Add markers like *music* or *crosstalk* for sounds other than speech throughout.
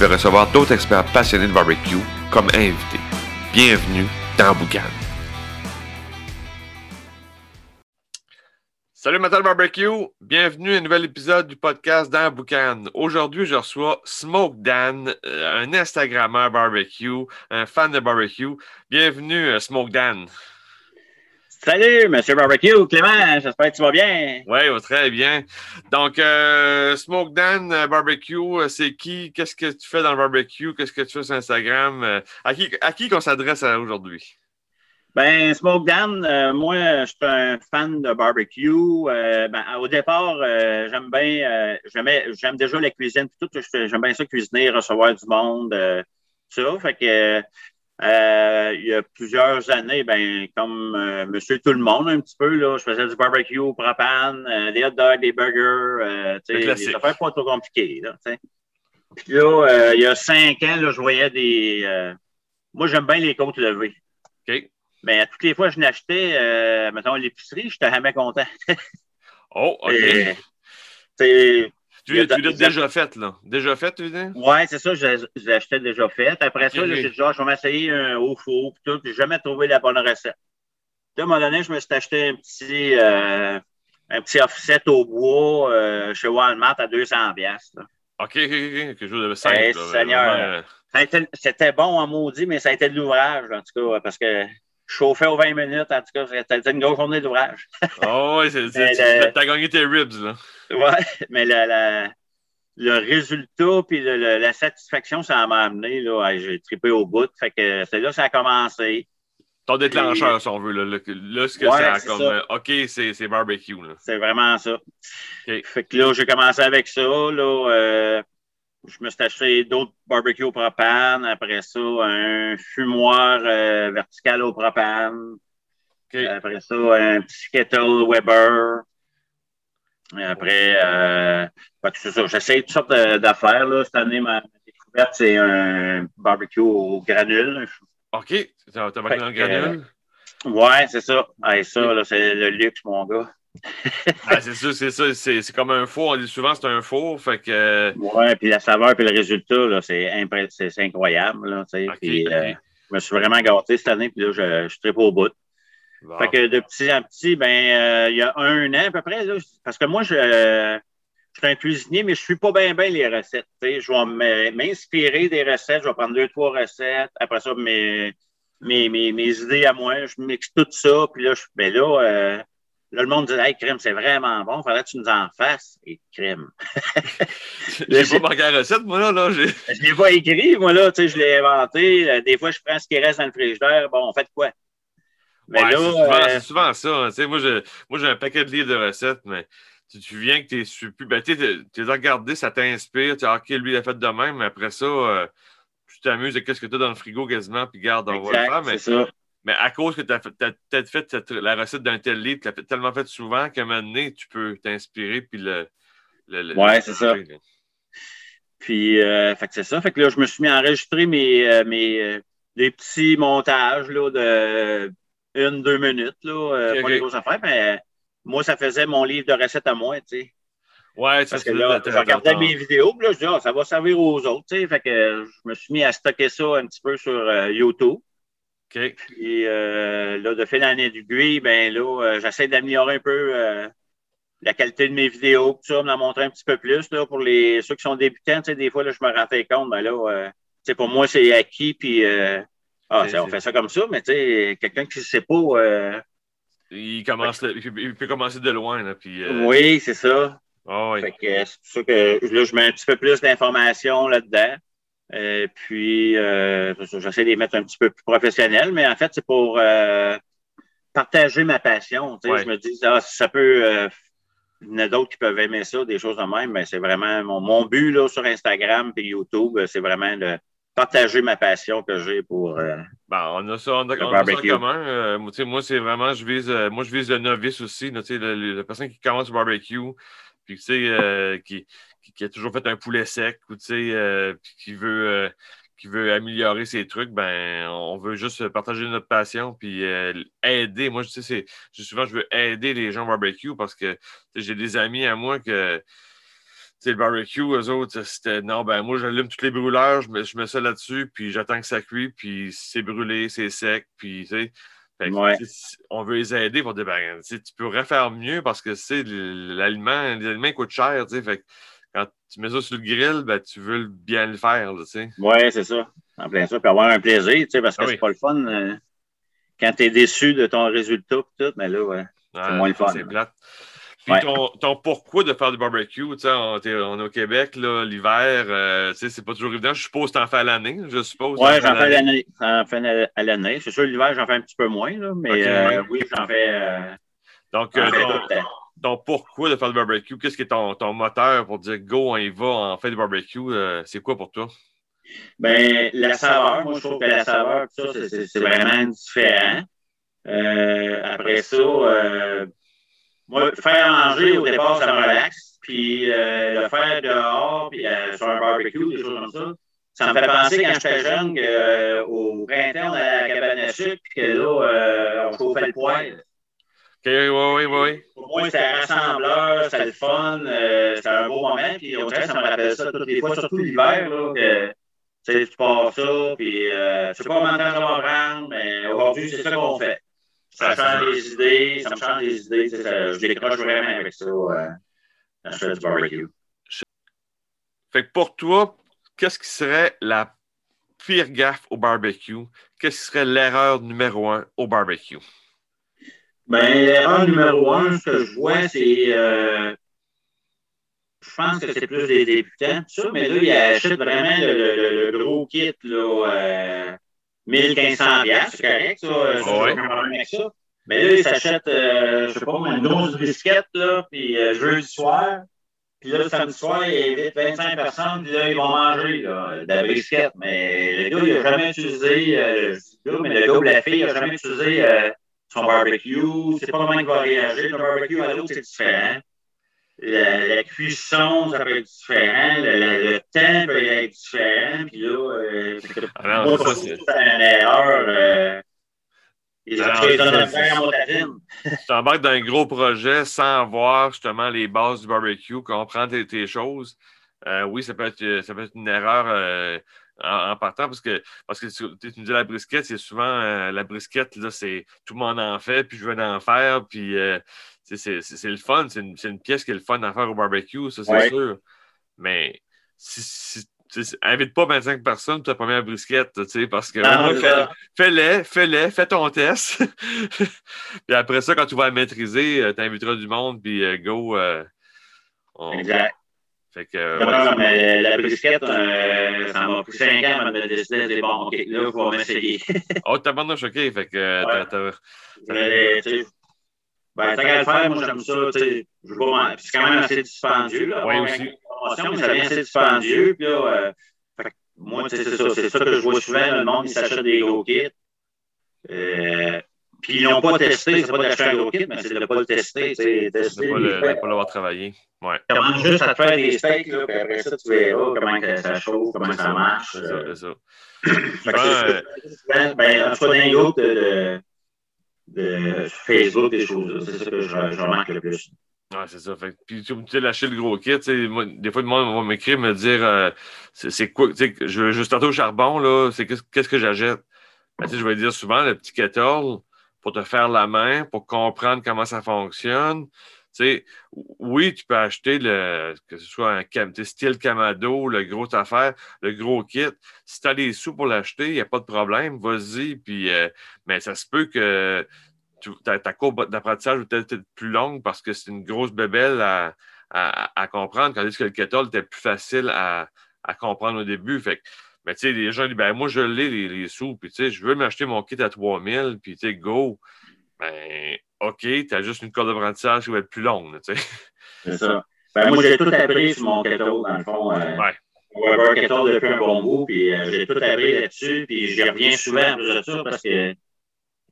vais recevoir d'autres experts passionnés de barbecue comme invités. Bienvenue dans Boucan. Salut Matal Barbecue, bienvenue à un nouvel épisode du podcast dans Boucan. Aujourd'hui, je reçois Smoke Dan, euh, un Instagrammeur barbecue, un fan de barbecue. Bienvenue euh, Smoke Dan. Salut, Monsieur Barbecue, Clément, j'espère que tu vas bien. Oui, très bien. Donc, euh, Smoke Dan euh, Barbecue, euh, c'est qui? Qu'est-ce que tu fais dans le barbecue? Qu'est-ce que tu fais sur Instagram? Euh, à qui, à qui qu'on s'adresse aujourd'hui? Ben, Smoke Dan, moi, je suis un fan de barbecue. ben, au départ, j'aime bien, j'aime déjà la cuisine, tout, j'aime bien ça cuisiner, recevoir du monde, ça. Fait que euh, il y a plusieurs années, ben, comme euh, Monsieur Tout le Monde, un petit peu, là, je faisais du barbecue au propane, euh, des hot dogs, des burgers, des affaires pas trop compliquées. Là, Puis là, il y a cinq ans, là, je voyais des. moi, j'aime bien les côtes levées. OK. Mais à toutes les fois que je n'achetais, mettons, à l'épicerie, j'étais jamais content. *laughs* oh, OK. Tu, l'as déjà fait, là. Déjà fait, tu veux dire? Oui, c'est ça, je, l'ai acheté déjà fait. Après ça, j'ai dit, genre, je vais m'essayer un haut four, puis tout. J'ai jamais trouvé la bonne recette. Puis à un moment donné, je me suis acheté un petit, euh, un petit offset au bois euh, chez Walmart à 200 pièces. OK, OK, OK. Quelque chose de simple. Hey, Seigneur. C'était bon en maudit, mais ça a été de l'ouvrage, en tout cas, parce que je chauffais aux 20 minutes. En tout cas, c'était une grosse journée d'ouvrage. oh, oui, t'as gagné tes ribs, là. Oui, mais le résultat puis la satisfaction, ça m'a amené. Là, j'ai trippé au bout. Fait que c'est là que ça a commencé. Ton déclencheur, si on veut. Là, là ce que c'est comme euh, OK, c'est barbecue. C'est vraiment ça. Fait que là, j'ai commencé avec ça. Là, euh, je me suis acheté d'autres barbecues au propane. Après ça, un fumoir euh, vertical au propane. Après ça, un petit kettle Weber. Et après, euh, c'est ça. J'essaie toutes sortes d'affaires. Cette année, ma, découverte, c'est un barbecue au granule. OK. Tu as barbecue en granule? Euh, ouais, c'est ça. ça, c'est le luxe, mon gars. Ah, c'est ça, c'est ça. C'est comme un four. On dit souvent c'est un four. Fait que... Ouais, puis la saveur puis le résultat, c'est incroyable. Là, puis, euh, je me suis vraiment gâté cette année, puis là, je, je suis très au bout. Fait que de petit en petit, ben, euh, il y a un an à peu près, là, parce que moi, je, je suis un cuisinier, mais je ne suis pas bien bien les recettes. Je vais m'inspirer des recettes, je vais prendre deux, trois recettes. Après ça, mes, mes, mes, mes idées à moi, je mixe tout ça. Puis là, je, ben là, euh, là, le monde dit Hey, crème, c'est vraiment bon, il faudrait que tu nous en fasses. Et crème. *laughs* j'ai pas marqué la recette, moi, là. là je ne l'ai pas écrit, moi, là, je l'ai inventé. Des fois, je prends ce qui reste dans le frigidaire. Bon, on fait quoi? Mais là, euh, c'est souvent, ça. Hein. moi, j'ai un paquet de livres de recettes, mais tu, viens que tu es. Ben, tu as regardé, ça t'inspire. Tu as OK, lui, il a fait de même, mais après ça, euh, tu t'amuses de qu'est-ce que tu as dans le frigo quasiment, puis garde, on va le faire. Mais, ça. Mais à cause que tu as, peut-être fait la recette d'un tel livre, tu l'as tellement fait souvent qu'à un moment donné, tu peux t'inspirer, puis le. le, ouais, c'est ça. Puis, euh, fait que c'est ça. Fait que là, je me suis mis à enregistrer mes, mes des petits montages là, de une, deux minutes, là, euh, pas les grosses affaires, mais moi, ça faisait mon livre de recettes à moi, tu sais. Ouais, Parce que là, je regardais mes vidéos, puis là, je dis, ah, ça va servir aux autres, tu sais. Fait que je me suis mis à stocker ça un petit peu sur euh, YouTube. OK. Puis euh, là, de fil en aiguille, ben là, j'essaie d'améliorer un peu la qualité de mes vidéos, tout ça, me la montrer un petit peu plus, là, pour les ceux qui sont débutants, tu sais, des fois, là, je me rendais compte, ben là, sais, pour moi, c'est acquis, puis ah, on fait ça comme ça, mais tu sais, quelqu'un qui ne sait pas. Euh, il, commence il peut commencer de loin. Là, puis, euh, Oui, c'est ça. Oh, oui. C'est pour ça que là, je mets un petit peu plus d'informations là-dedans. Euh, puis, j'essaie de les mettre un petit peu plus professionnels, mais en fait, c'est pour partager ma passion. Tu sais, Je me dis, ah, si ça peut. il y en a d'autres qui peuvent aimer ça, des choses de même, mais c'est vraiment mon, mon but là, sur Instagram et YouTube, c'est vraiment de partager ma passion que j'ai pour. Euh, ben, on a ça, on a, on a ça en commun. Euh, moi, c'est vraiment, je vise, euh, moi, je vise le novice aussi, là, la personne qui commence le barbecue, puis qui, qui, qui, a toujours fait un poulet sec, ou qui veut qui veut améliorer ses trucs, ben, on veut juste partager notre passion puis aider. Moi, je sais, souvent, je veux aider les gens au barbecue parce que j'ai des amis à moi que le barbecue, eux autres, c'était non, ben moi, j'allume tous les brûleurs, je mets, je mets ça là-dessus, puis j'attends que ça cuit, puis c'est brûlé, c'est sec, puis tu sais. on veut les aider pour dire, ben, tu pourrais faire mieux parce que l'aliment, les aliments coûtent cher, tu sais. Quand tu mets ça sur le grill, ben, tu veux bien le faire, tu sais. Oui, c'est ça. En plein ça, puis avoir un plaisir, tu sais, parce que ah c'est pas le fun. Euh, quand tu es déçu de ton résultat, tout, mais là, ouais, c'est moins le fun. C'est plate. Puis ton, pourquoi de faire du barbecue, tu sais, on, est au Québec, l'hiver, euh, tu sais, c'est pas toujours évident. Je suppose que tu en fais à l'année, je suppose. Oui, j'en fais à l'année. J'en fais à l'année. C'est sûr, l'hiver, j'en fais un petit peu moins, là, mais euh, oui, j'en fais. Donc, ton, pourquoi de faire du barbecue, qu'est-ce qui est ton, ton, moteur pour dire go, on y va, on fait du barbecue, c'est quoi pour toi? Ben, la saveur, moi, je trouve que la saveur, ça, c'est vraiment différent. après ça, moi, faire manger au départ, ça me relaxe. Puis euh, le faire dehors, puis euh, sur un barbecue, des choses comme ça, ça me fait penser quand j'étais jeune qu'au euh, printemps, à la cabane à sucre, puis que là, on chauffait le poêle. Oui, oui, oui. Pour moi, c'était rassembleur, c'était le fun, c'était un beau moment. Puis au contraire, ça me rappelle ça toutes les fois, surtout l'hiver, là, que tu pars ça, puis je sais pas temps ça va prendre, mais aujourd'hui, c'est ça qu'on fait. Ça change les idées, ça me change les idées. je décroche vraiment avec ça euh, quand je fais du barbecue. Fait que pour toi, qu'est-ce qui serait la pire gaffe au barbecue? Qu'est-ce qui serait l'erreur numéro un au barbecue? Ben, l'erreur numéro un, ce que je vois, c'est. Euh, je pense que c'est plus des débutants, tout ça, mais là, ils achètent vraiment le, le, gros kit, là. Euh, 1500 c'est correct, ça. Ouais. avec ça. Mais là, ils s'achètent, euh, je sais pas, une grosse brisquette, là, puis euh, jeudi soir. Puis là, samedi soir, il invite 25 personnes, puis là, ils vont manger là, de la brisquette. Mais le gars, il n'a jamais utilisé, euh, le gars, mais le gars ou la fille, il n'a jamais utilisé euh, son barbecue. C'est pas comment il va réagir. Le barbecue à l'autre, c'est différent la, cuisson, ça peut être différent, le, temps peut être différent, puis là, euh, ah non, ça, c'est une erreur. Euh, ils ont Tu embarques dans un gros projet sans avoir justement les bases du barbecue, comprendre tes, choses. Euh, oui, ça peut, être, ça peut être une erreur euh, en, partant parce que, parce que tu, tu me dis la brisquette, c'est souvent euh, la brisquette, là, c'est tout le monde en fait, puis je veux en faire, puis c'est le fun, c'est une, une, pièce qui est le fun à faire au barbecue, ça c'est sûr. Mais si, invite pas 25 personnes pour ta première brisquette, parce que fais-les, fais-les, fais ton test. *laughs* puis après ça, quand tu vas le maîtriser, euh, tu inviteras du monde, puis euh, go. Euh, exact. Fait que, mais la brisquette, ça m'a pris 5 ans avant de décider de bon, OK, là, faut m'essayer. *laughs* oh, t'as pas choqué, fait que ben, tant qu'à le faire, moi, j'aime ça. C'est quand même assez dispendieux. Là, oui, aussi. Promotion, mais ça vient assez dispendieux. Puis là, euh, moi, c'est ça, c'est ça que je vois souvent. Le monde, il s'achète des gros kits. Euh, puis ils n'ont pas testé, c'est pas d'acheter un gros kit, mais c'est de ne pas le tester. C'est. De ne pas l'avoir travaillé. Ouais. Commence juste à te faire des steaks, là, puis après ça, tu verras comment ça chauffe, comment ça marche. C'est ça. C'est ça. *clears throat* Euh, ben, en tout cas, dans les groupes de, de Facebook, des choses. C'est ça que je, remarque le plus. Ouais, c'est ça. Fait, puis tu sais, lâcher le gros kit. Moi, des fois, le monde va m'écrire, me dire euh, c'est quoi, tu sais, je veux juste au charbon, là, c'est qu'est-ce que j'achète? Ben, je vais dire souvent le petit kettle pour te faire la main, pour comprendre comment ça fonctionne. oui, tu peux acheter le, que ce soit un style Camado, le gros affaire, le gros kit. Si tu as les sous pour l'acheter, il n'y a pas de problème, vas-y. Puis, euh, mais ça se peut que ta, courbe d'apprentissage va peut-être être plus longue parce que c'est une grosse bébelle à, à, comprendre, tandis que le kettle était plus facile à, comprendre au début. Fait mais tu sais, les gens disent, ben, moi, je l'ai, les, sous, puis tu sais, je veux m'acheter mon kit à 3000, puis tu sais, go. Ben, OK, tu as juste une courbe d'apprentissage qui va être plus longue, tu sais. C'est ça. Ben, moi, j'ai tout appris sur mon kettle, dans le fond. Euh, ouais. Weber 14 depuis un bon bout, puis euh, j'ai tout appris là-dessus, puis j'y reviens souvent de ça parce que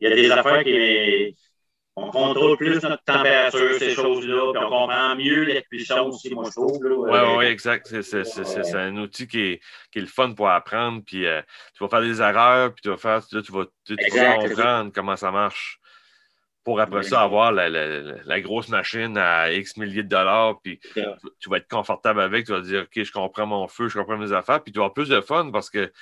il y a des affaires qui on contrôle plus notre température, ces choses-là, puis on comprend mieux la cuisson aussi, moi, je trouve. Oui, oui, ouais, exact. C'est un outil qui est, qui est, le fun pour apprendre, puis euh, tu vas faire des erreurs, puis tu vas faire, tu vas, tu, vas comprendre comment ça marche pour après ça avoir la, la, la, grosse machine à X milliers de dollars, puis tu, vas être confortable avec, tu vas dire, OK, je comprends mon feu, je comprends mes affaires, puis tu vas avoir plus de fun parce que,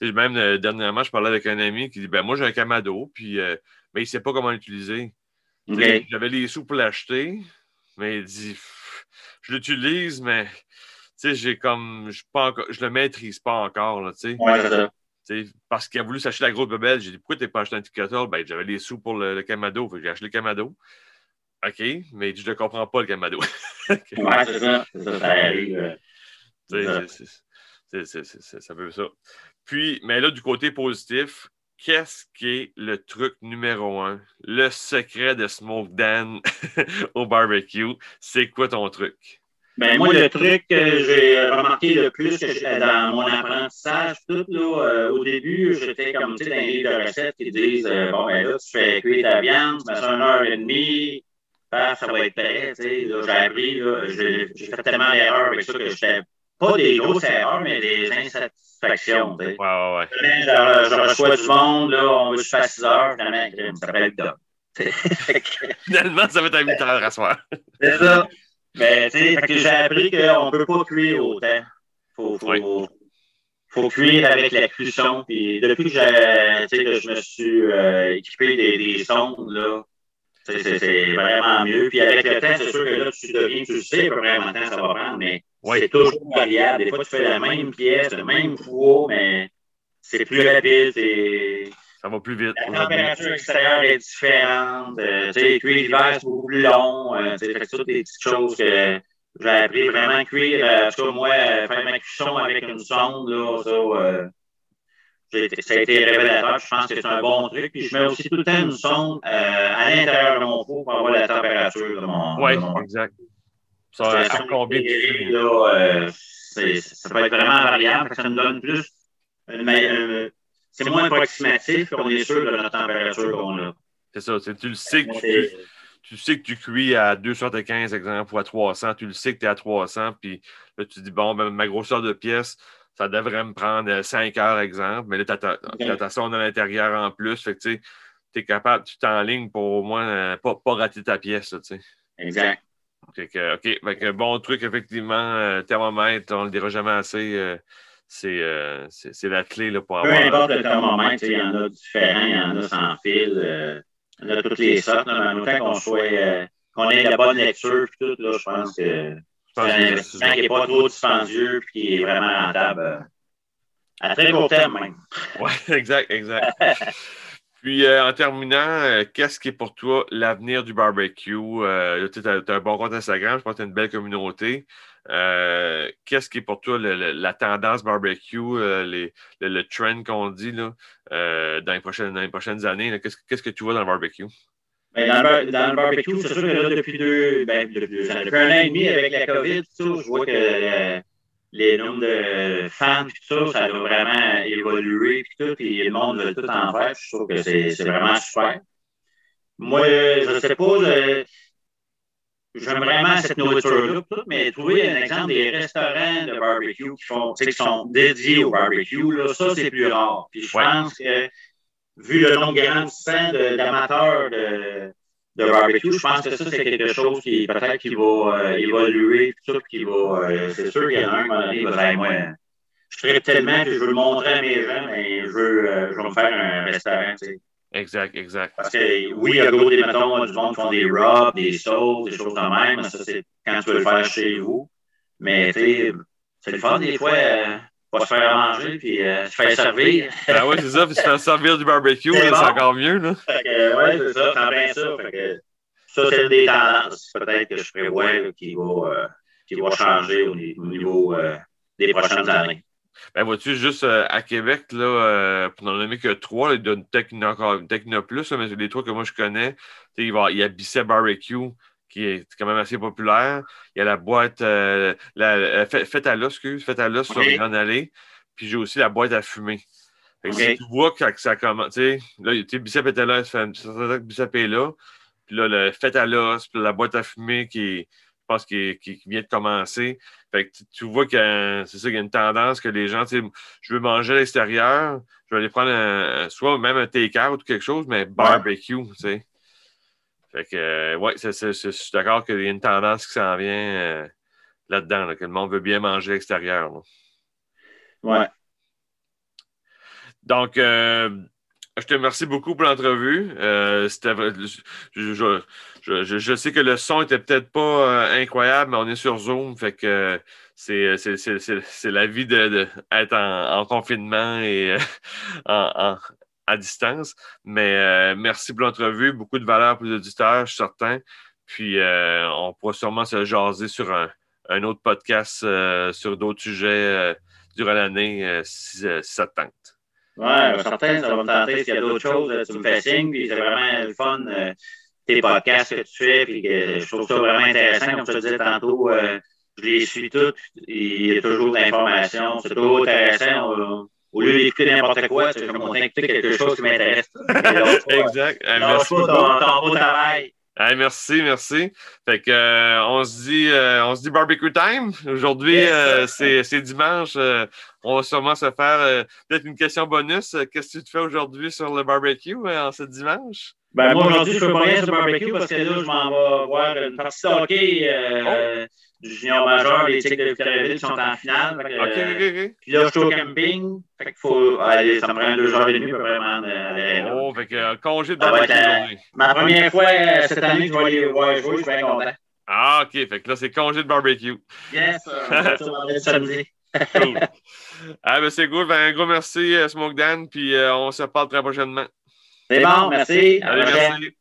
même euh, dernièrement, je parlais avec un ami qui dit, ben moi, j'ai un Camado, puis euh, mais il ne sait pas comment l'utiliser. J'avais les sous pour l'acheter, mais il dit, je l'utilise, mais j'ai comme, je ne le maîtrise pas encore, là, parce qu'il a voulu s'acheter la grosse bebelle. J'ai dit, pourquoi tu n'as pas acheté un indicateur? Ben, j'avais les sous pour le, Camado. J'ai acheté le Camado. OK, mais je ne comprends pas le Camado. ouais, c'est ça. Ça, ça arrive. Ça veut ça. Puis, mais là, du côté positif, qu'est-ce qui est le truc numéro un? Le secret de Smoke Dan *laughs* au barbecue? C'est quoi ton truc? Ben, moi, le truc que j'ai remarqué le plus que dans mon apprentissage, tout, là, euh, au début, j'étais comme, tu sais, dans les de recettes qui disent, euh, bon, ben là, tu fais cuire ta viande, tu mets ça une heure et demie, ça va être prêt, tu sais. Là, j'ai appris, j'ai fait tellement d'erreurs avec ça que j'étais pas des grosses erreurs, mais des insatisfactions. Ouais, ouais, ouais. Je, je, reçois du monde, là, on veut se faire 6 heures, finalement, ça s'appelle le Finalement, ça va être un 8 heures à soir. C'est ça. Mais tu sais, j'ai appris qu'on ne peut pas cuire autant. Faut, faut, faut cuire avec la cuisson. Puis depuis que, que je me suis euh, équipé des, des sondes, là, c'est vraiment mieux. Puis avec le temps, c'est sûr que là, tu deviens, tu sais vraiment temps ça va prendre, mais c'est toujours variable. Des fois, tu fais la même pièce, le même poids, mais c'est plus rapide. Ça va plus vite. La température extérieure est différente. Euh, tu sais, cuire l'hiver, c'est beaucoup plus long. Euh, c'est toutes des petites choses que j'ai appris vraiment à cuire. Euh, en tout cas, moi, euh, faire ma cuisson avec une sonde, là, ça, euh, ça a été révélateur. Je pense que c'est un bon truc. Puis je mets aussi tout le temps une sonde à l'intérieur de mon four pour avoir la température de mon. Oui, exact. Ça, ça combien là, ça peut être vraiment variable ça me donne plus une, c'est moins approximatif qu'on est sûr de la température qu'on a. C'est ça. Tu le sais que tu, tu, sais que tu cuis à 275, exemple, ou à 300. Tu le sais que tu es à 300. Puis là, tu dis, bon, ben, ma grosseur de pièce, ça devrait me prendre 5 heures, exemple. Mais là, tu as, ta sonde à l'intérieur en plus. Fait que tu es capable, tu t'enlignes pour au moins euh, pas, pas rater ta pièce. tu sais. Exact. OK. Fait bon truc, effectivement, euh, thermomètre, on ne le dira jamais assez. Euh, euh, c'est la clé là, pour avoir. Peu importe le thermomètre, il y en a différents, il y en a sans fil, euh, il y en a toutes les sortes. mais en autant qu'on soit qu'on ait la bonne lecture et tout, là, je pense que c'est un investissement qui n'est pas trop dispendieux et qui est vraiment rentable à très court terme même. Oui, *laughs* exact, exact. *laughs* Puis, en terminant, qu'est-ce qui est pour toi l'avenir du barbecue? tu as, un bon compte Instagram, je pense que tu as une belle communauté. Euh, qu'est-ce qui est pour toi la tendance barbecue, euh, le, trend qu'on dit euh, dans, les prochaines, années? Qu'est-ce, que tu vois dans le barbecue? Ben, dans, le, barbecue, c'est sûr que là, depuis deux, ben, un an et demi avec la COVID, je vois que les nombres de fans, tout ça, ça va vraiment évoluer, puis tout, et le monde veut tout en faire. Je trouve que c'est, vraiment super. Moi, je ne sais pas, j'aime vraiment cette nourriture-là, mais trouver un exemple des restaurants de barbecue qui, font, qui sont dédiés au barbecue, là, ça, c'est plus rare. Puis je pense que, vu le nombre grandissant d'amateurs de, de, barbecue, je pense que ça, c'est quelque chose qui peut-être qui va euh, évoluer, tout qui va. Euh, c'est sûr qu'il y en a un, moment donné, qui va dire, moi, je ferais tellement que je veux le montrer à mes gens, mais je veux, euh, je veux me faire un restaurant, tu sais. Exact, exact. Parce que oui, il y a gros des mettons, du monde qui font des rubs, des sauces, des choses de même. Ça, c'est quand tu veux le faire chez vous. Mais tu sais, c'est le fun des fois. Euh, pas se faire manger puis euh, se faire servir. Ben oui, c'est ça, puis se faire servir du barbecue, c'est encore mieux. Là. Fait ouais, c'est ça, bien ça. Fait que, ça, c'est une des tendances, peut-être que je prévois qui, va, euh, qui va changer au, niveau euh, des prochaines années. Ben, vois-tu, juste euh, à Québec, là, euh, pour n'en nommer que trois, il y a Techno, Techno Plus, mais les trois que moi je connais, il, va, il y a Bisset Barbecue, qui est quand même assez populaire. Il y a la boîte, euh, la, fête à l'os, excuse, fête à l'os sur les Grandes Allées. Puis j'ai aussi la boîte à fumer. tu vois que ça commence, tu sais, là, tu bicep était là, ça fait bicep est là. Puis là, le fête à l'os, puis la boîte à fumer qui je pense, qui, qui, vient de commencer. Fait que tu, vois que c'est ça, qu'il y a une tendance que les gens, tu sais, je veux manger à l'extérieur, je vais aller prendre soit même un take-out ou quelque chose, mais barbecue, tu sais. Fait que, euh, ouais, je suis d'accord qu'il y a une tendance qui s'en vient euh, là-dedans, que le monde veut bien manger à l'extérieur. Ouais. Donc, euh, je te remercie beaucoup pour l'entrevue. c'était, je, je, je, sais que le son était peut-être pas incroyable, mais on est sur Zoom, fait que c'est, la vie d'être de, en, confinement et *laughs* en, à distance. Mais euh, merci pour l'entrevue. Beaucoup de valeur pour les auditeurs, je suis certain. Puis euh, on pourra sûrement se jaser sur un, autre podcast euh, sur d'autres sujets durant l'année si, ça te tente. Oui, certain, ça va tenter. S'il y a d'autres choses, tu me fais signe. Puis c'est vraiment le fun, tes podcasts que tu fais. Puis je trouve ça vraiment intéressant. Comme je te disais tantôt, je les suis toutes. Il y a toujours de l'information. C'est toujours intéressant au lieu d'écouter n'importe quoi, je vais monter écouter quelque chose qui m'intéresse. *laughs* exact. merci pour ton, beau travail. merci, merci. Fait que euh, on se dit euh, on se dit barbecue time. Aujourd'hui, euh, c'est dimanche. on va sûrement se faire peut-être une question bonus. Qu'est-ce que tu te fais aujourd'hui sur le barbecue en ce dimanche? Ben, moi, aujourd'hui, je fais pas rien sur le barbecue parce que là, je m'en vais voir une partie de hockey oh du junior majeur, les Tigres de Victoriaville sont en finale. Fait euh, Puis là, je suis au camping. Fait qu'il faut aller, ça me prend deux heures et demie, vraiment, là. Oh, fait que euh, congé de barbecue Ma première fois euh, cette année que je vais aller voir jouer, je suis bien content. Ah, OK. Fait que là, c'est congé de barbecue. Yes, *laughs* euh, samedi. cool. *laughs* Ah, ben, c'est cool. Ben, un gros merci, Smoke Dan, puis on se parle très prochainement. C'est bon, merci. Allez, merci.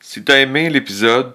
Si tu as aimé l'épisode,